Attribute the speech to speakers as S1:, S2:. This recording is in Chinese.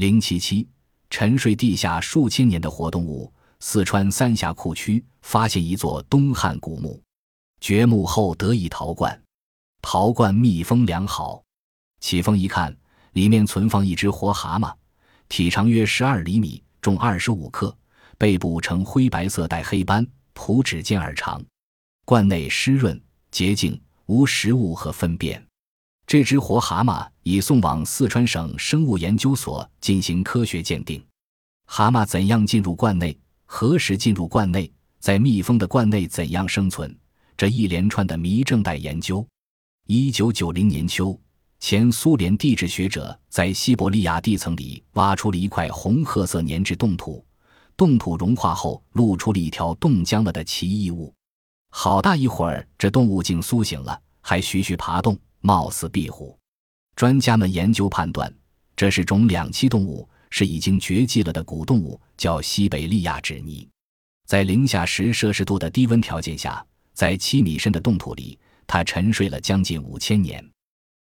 S1: 零七七，沉睡地下数千年的活动物。四川三峡库区发现一座东汉古墓，掘墓后得以陶罐，陶罐密封良好。启封一看，里面存放一只活蛤蟆，体长约十二厘米，重二十五克，背部呈灰白色带黑斑，蹼指尖耳长。罐内湿润洁净，无食物和粪便。这只活蛤蟆已送往四川省生物研究所进行科学鉴定。蛤蟆怎样进入罐内？何时进入罐内？在密封的罐内怎样生存？这一连串的谜正待研究。一九九零年秋，前苏联地质学者在西伯利亚地层里挖出了一块红褐色粘质冻土，冻土融化后露出了一条冻僵了的奇异物。好大一会儿，这动物竟苏醒了，还徐徐爬动，貌似壁虎。专家们研究判断，这是种两栖动物。是已经绝迹了的古动物，叫西北利亚纸泥，在零下十摄氏度的低温条件下，在七米深的冻土里，它沉睡了将近五千年。